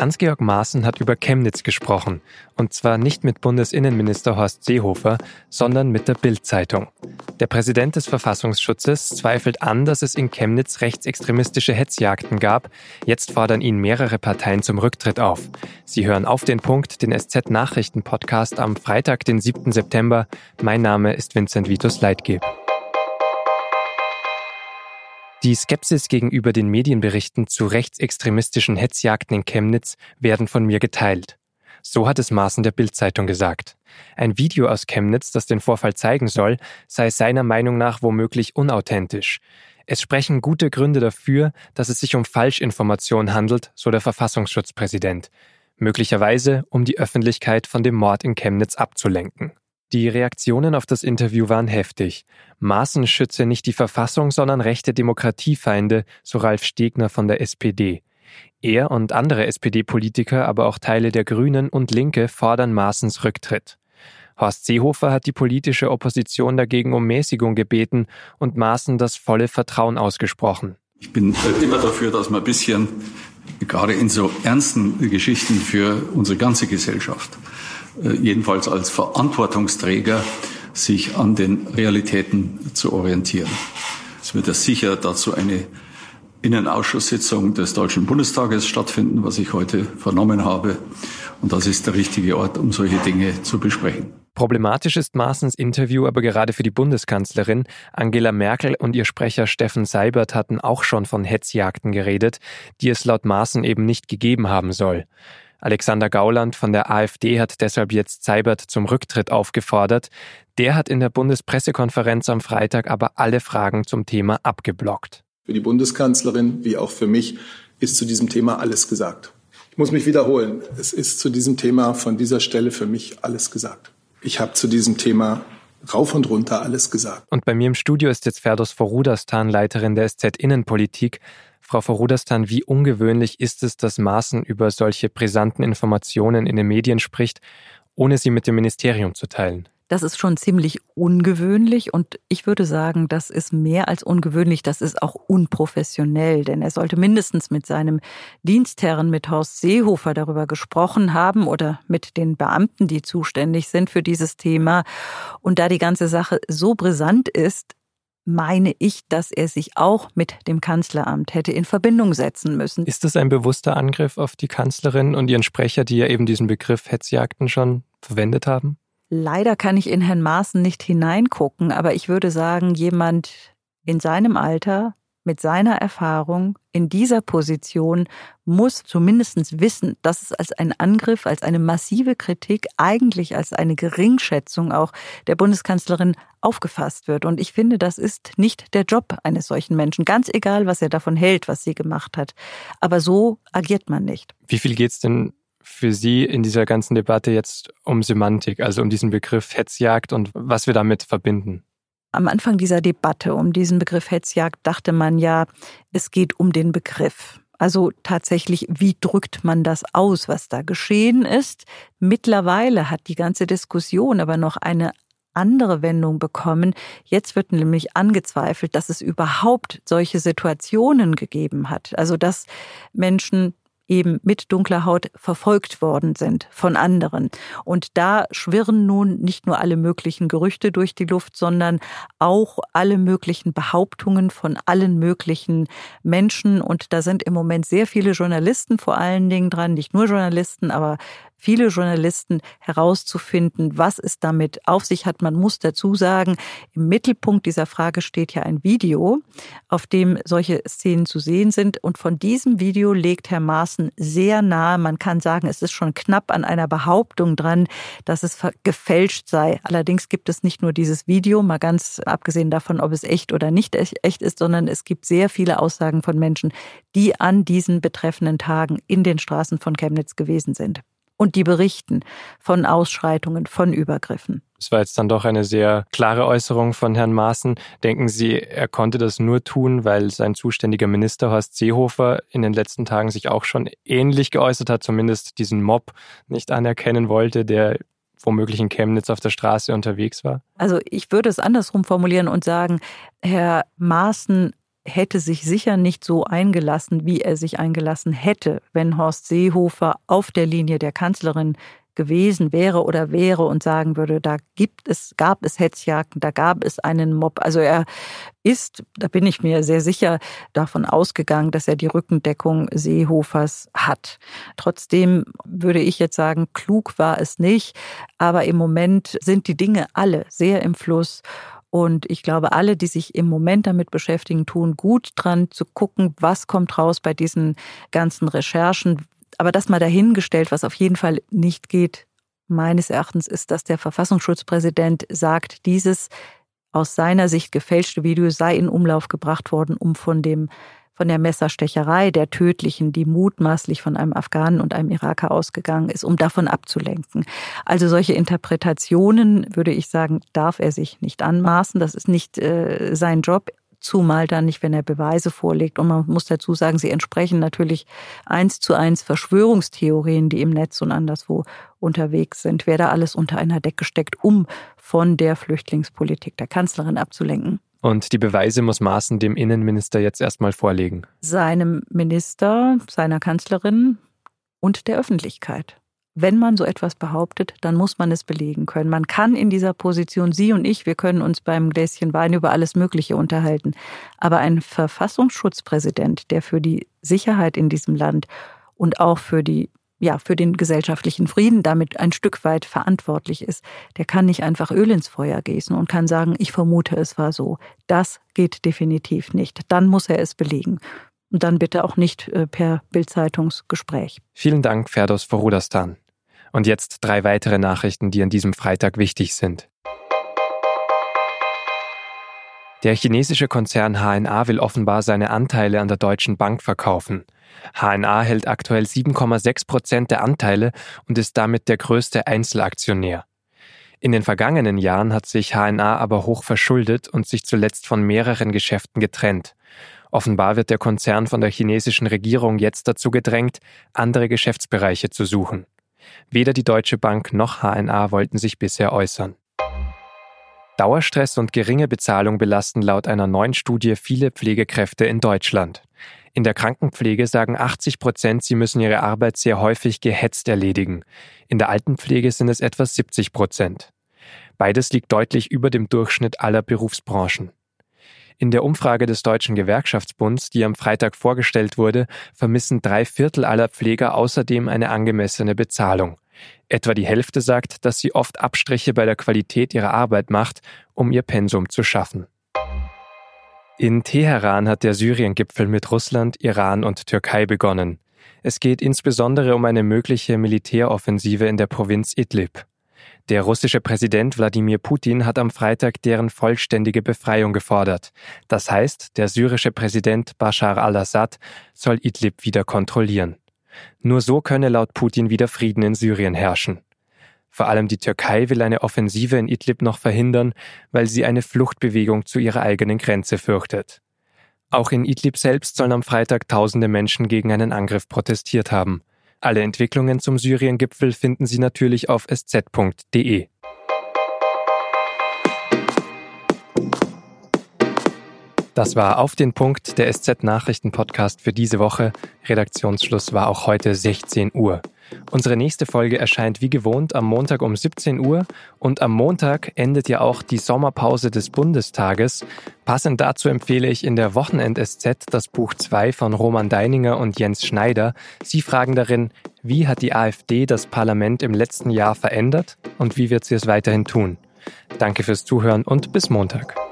Hans-Georg Maaßen hat über Chemnitz gesprochen. Und zwar nicht mit Bundesinnenminister Horst Seehofer, sondern mit der Bild-Zeitung. Der Präsident des Verfassungsschutzes zweifelt an, dass es in Chemnitz rechtsextremistische Hetzjagden gab. Jetzt fordern ihn mehrere Parteien zum Rücktritt auf. Sie hören auf den Punkt, den SZ-Nachrichten-Podcast am Freitag, den 7. September. Mein Name ist Vincent Vitus Leitgeb. Die Skepsis gegenüber den Medienberichten zu rechtsextremistischen Hetzjagden in Chemnitz werden von mir geteilt. So hat es Maaßen der Bildzeitung gesagt. Ein Video aus Chemnitz, das den Vorfall zeigen soll, sei seiner Meinung nach womöglich unauthentisch. Es sprechen gute Gründe dafür, dass es sich um Falschinformation handelt, so der Verfassungsschutzpräsident. Möglicherweise, um die Öffentlichkeit von dem Mord in Chemnitz abzulenken. Die Reaktionen auf das Interview waren heftig. Maaßen schütze nicht die Verfassung, sondern rechte Demokratiefeinde, so Ralf Stegner von der SPD. Er und andere SPD-Politiker, aber auch Teile der Grünen und Linke fordern Maaßens Rücktritt. Horst Seehofer hat die politische Opposition dagegen um Mäßigung gebeten und Maaßen das volle Vertrauen ausgesprochen. Ich bin immer dafür, dass man ein bisschen, gerade in so ernsten Geschichten für unsere ganze Gesellschaft, jedenfalls als Verantwortungsträger, sich an den Realitäten zu orientieren. Es wird ja sicher dazu eine Innenausschusssitzung des Deutschen Bundestages stattfinden, was ich heute vernommen habe. Und das ist der richtige Ort, um solche Dinge zu besprechen. Problematisch ist Maaßens Interview aber gerade für die Bundeskanzlerin. Angela Merkel und ihr Sprecher Steffen Seibert hatten auch schon von Hetzjagden geredet, die es laut Maaßen eben nicht gegeben haben soll. Alexander Gauland von der AfD hat deshalb jetzt Seibert zum Rücktritt aufgefordert. Der hat in der Bundespressekonferenz am Freitag aber alle Fragen zum Thema abgeblockt. Für die Bundeskanzlerin wie auch für mich ist zu diesem Thema alles gesagt. Ich muss mich wiederholen. Es ist zu diesem Thema von dieser Stelle für mich alles gesagt. Ich habe zu diesem Thema rauf und runter alles gesagt. Und bei mir im Studio ist jetzt Ferdos Vorudastan, Leiterin der SZ Innenpolitik. Frau Vorudastan, wie ungewöhnlich ist es, dass Maaßen über solche brisanten Informationen in den Medien spricht, ohne sie mit dem Ministerium zu teilen? Das ist schon ziemlich ungewöhnlich und ich würde sagen, das ist mehr als ungewöhnlich, das ist auch unprofessionell, denn er sollte mindestens mit seinem Dienstherren, mit Horst Seehofer darüber gesprochen haben oder mit den Beamten, die zuständig sind für dieses Thema. Und da die ganze Sache so brisant ist, meine ich, dass er sich auch mit dem Kanzleramt hätte in Verbindung setzen müssen. Ist das ein bewusster Angriff auf die Kanzlerin und ihren Sprecher, die ja eben diesen Begriff Hetzjagden schon verwendet haben? Leider kann ich in Herrn Maaßen nicht hineingucken, aber ich würde sagen, jemand in seinem Alter, mit seiner Erfahrung in dieser Position muss zumindest wissen, dass es als ein Angriff, als eine massive Kritik, eigentlich als eine Geringschätzung auch der Bundeskanzlerin aufgefasst wird. Und ich finde, das ist nicht der Job eines solchen Menschen, ganz egal, was er davon hält, was sie gemacht hat. Aber so agiert man nicht. Wie viel geht es denn für Sie in dieser ganzen Debatte jetzt um Semantik, also um diesen Begriff Hetzjagd und was wir damit verbinden? Am Anfang dieser Debatte um diesen Begriff Hetzjagd dachte man ja, es geht um den Begriff. Also tatsächlich, wie drückt man das aus, was da geschehen ist? Mittlerweile hat die ganze Diskussion aber noch eine andere Wendung bekommen. Jetzt wird nämlich angezweifelt, dass es überhaupt solche Situationen gegeben hat. Also dass Menschen eben mit dunkler Haut verfolgt worden sind von anderen. Und da schwirren nun nicht nur alle möglichen Gerüchte durch die Luft, sondern auch alle möglichen Behauptungen von allen möglichen Menschen. Und da sind im Moment sehr viele Journalisten vor allen Dingen dran, nicht nur Journalisten, aber viele Journalisten herauszufinden, was es damit auf sich hat. Man muss dazu sagen, im Mittelpunkt dieser Frage steht ja ein Video, auf dem solche Szenen zu sehen sind. Und von diesem Video legt Herr Maaßen sehr nahe, man kann sagen, es ist schon knapp an einer Behauptung dran, dass es gefälscht sei. Allerdings gibt es nicht nur dieses Video, mal ganz abgesehen davon, ob es echt oder nicht echt ist, sondern es gibt sehr viele Aussagen von Menschen, die an diesen betreffenden Tagen in den Straßen von Chemnitz gewesen sind und die berichten von Ausschreitungen, von Übergriffen. Es war jetzt dann doch eine sehr klare Äußerung von Herrn Maaßen. Denken Sie, er konnte das nur tun, weil sein zuständiger Minister Horst Seehofer in den letzten Tagen sich auch schon ähnlich geäußert hat, zumindest diesen Mob nicht anerkennen wollte, der womöglich in Chemnitz auf der Straße unterwegs war? Also ich würde es andersrum formulieren und sagen, Herr Maaßen hätte sich sicher nicht so eingelassen, wie er sich eingelassen hätte, wenn Horst Seehofer auf der Linie der Kanzlerin gewesen wäre oder wäre und sagen würde, da gibt es, gab es Hetzjagden, da gab es einen Mob. Also er ist, da bin ich mir sehr sicher davon ausgegangen, dass er die Rückendeckung Seehofers hat. Trotzdem würde ich jetzt sagen, klug war es nicht, aber im Moment sind die Dinge alle sehr im Fluss. Und ich glaube, alle, die sich im Moment damit beschäftigen, tun gut dran zu gucken, was kommt raus bei diesen ganzen Recherchen. Aber das mal dahingestellt, was auf jeden Fall nicht geht, meines Erachtens, ist, dass der Verfassungsschutzpräsident sagt, dieses aus seiner Sicht gefälschte Video sei in Umlauf gebracht worden, um von dem von der Messerstecherei, der tödlichen, die mutmaßlich von einem Afghanen und einem Iraker ausgegangen ist, um davon abzulenken. Also solche Interpretationen, würde ich sagen, darf er sich nicht anmaßen. Das ist nicht äh, sein Job zumal dann nicht, wenn er Beweise vorlegt. Und man muss dazu sagen, sie entsprechen natürlich eins zu eins Verschwörungstheorien, die im Netz und anderswo unterwegs sind. Wer da alles unter einer Decke steckt, um von der Flüchtlingspolitik der Kanzlerin abzulenken. Und die Beweise muss Maaßen dem Innenminister jetzt erstmal vorlegen. Seinem Minister, seiner Kanzlerin und der Öffentlichkeit. Wenn man so etwas behauptet, dann muss man es belegen können. Man kann in dieser Position, Sie und ich, wir können uns beim Gläschen Wein über alles Mögliche unterhalten. Aber ein Verfassungsschutzpräsident, der für die Sicherheit in diesem Land und auch für die ja, für den gesellschaftlichen Frieden damit ein Stück weit verantwortlich ist, der kann nicht einfach Öl ins Feuer gießen und kann sagen, ich vermute, es war so. Das geht definitiv nicht. Dann muss er es belegen. Und dann bitte auch nicht äh, per Bildzeitungsgespräch. Vielen Dank, Ferdos Vorudastan. Und jetzt drei weitere Nachrichten, die an diesem Freitag wichtig sind. Der chinesische Konzern HNA will offenbar seine Anteile an der Deutschen Bank verkaufen. HNA hält aktuell 7,6 Prozent der Anteile und ist damit der größte Einzelaktionär. In den vergangenen Jahren hat sich HNA aber hoch verschuldet und sich zuletzt von mehreren Geschäften getrennt. Offenbar wird der Konzern von der chinesischen Regierung jetzt dazu gedrängt, andere Geschäftsbereiche zu suchen. Weder die Deutsche Bank noch HNA wollten sich bisher äußern. Dauerstress und geringe Bezahlung belasten laut einer neuen Studie viele Pflegekräfte in Deutschland. In der Krankenpflege sagen 80 Prozent, sie müssen ihre Arbeit sehr häufig gehetzt erledigen. In der Altenpflege sind es etwa 70 Prozent. Beides liegt deutlich über dem Durchschnitt aller Berufsbranchen. In der Umfrage des Deutschen Gewerkschaftsbunds, die am Freitag vorgestellt wurde, vermissen drei Viertel aller Pfleger außerdem eine angemessene Bezahlung. Etwa die Hälfte sagt, dass sie oft Abstriche bei der Qualität ihrer Arbeit macht, um ihr Pensum zu schaffen. In Teheran hat der Syrien-Gipfel mit Russland, Iran und Türkei begonnen. Es geht insbesondere um eine mögliche Militäroffensive in der Provinz Idlib. Der russische Präsident Wladimir Putin hat am Freitag deren vollständige Befreiung gefordert. Das heißt, der syrische Präsident Bashar al-Assad soll Idlib wieder kontrollieren. Nur so könne laut Putin wieder Frieden in Syrien herrschen. Vor allem die Türkei will eine Offensive in Idlib noch verhindern, weil sie eine Fluchtbewegung zu ihrer eigenen Grenze fürchtet. Auch in Idlib selbst sollen am Freitag tausende Menschen gegen einen Angriff protestiert haben. Alle Entwicklungen zum Syrien-Gipfel finden Sie natürlich auf sz.de. Das war auf den Punkt der SZ-Nachrichten-Podcast für diese Woche. Redaktionsschluss war auch heute 16 Uhr. Unsere nächste Folge erscheint wie gewohnt am Montag um 17 Uhr und am Montag endet ja auch die Sommerpause des Bundestages. Passend dazu empfehle ich in der Wochenend-SZ das Buch 2 von Roman Deininger und Jens Schneider. Sie fragen darin, wie hat die AfD das Parlament im letzten Jahr verändert und wie wird sie es weiterhin tun? Danke fürs Zuhören und bis Montag.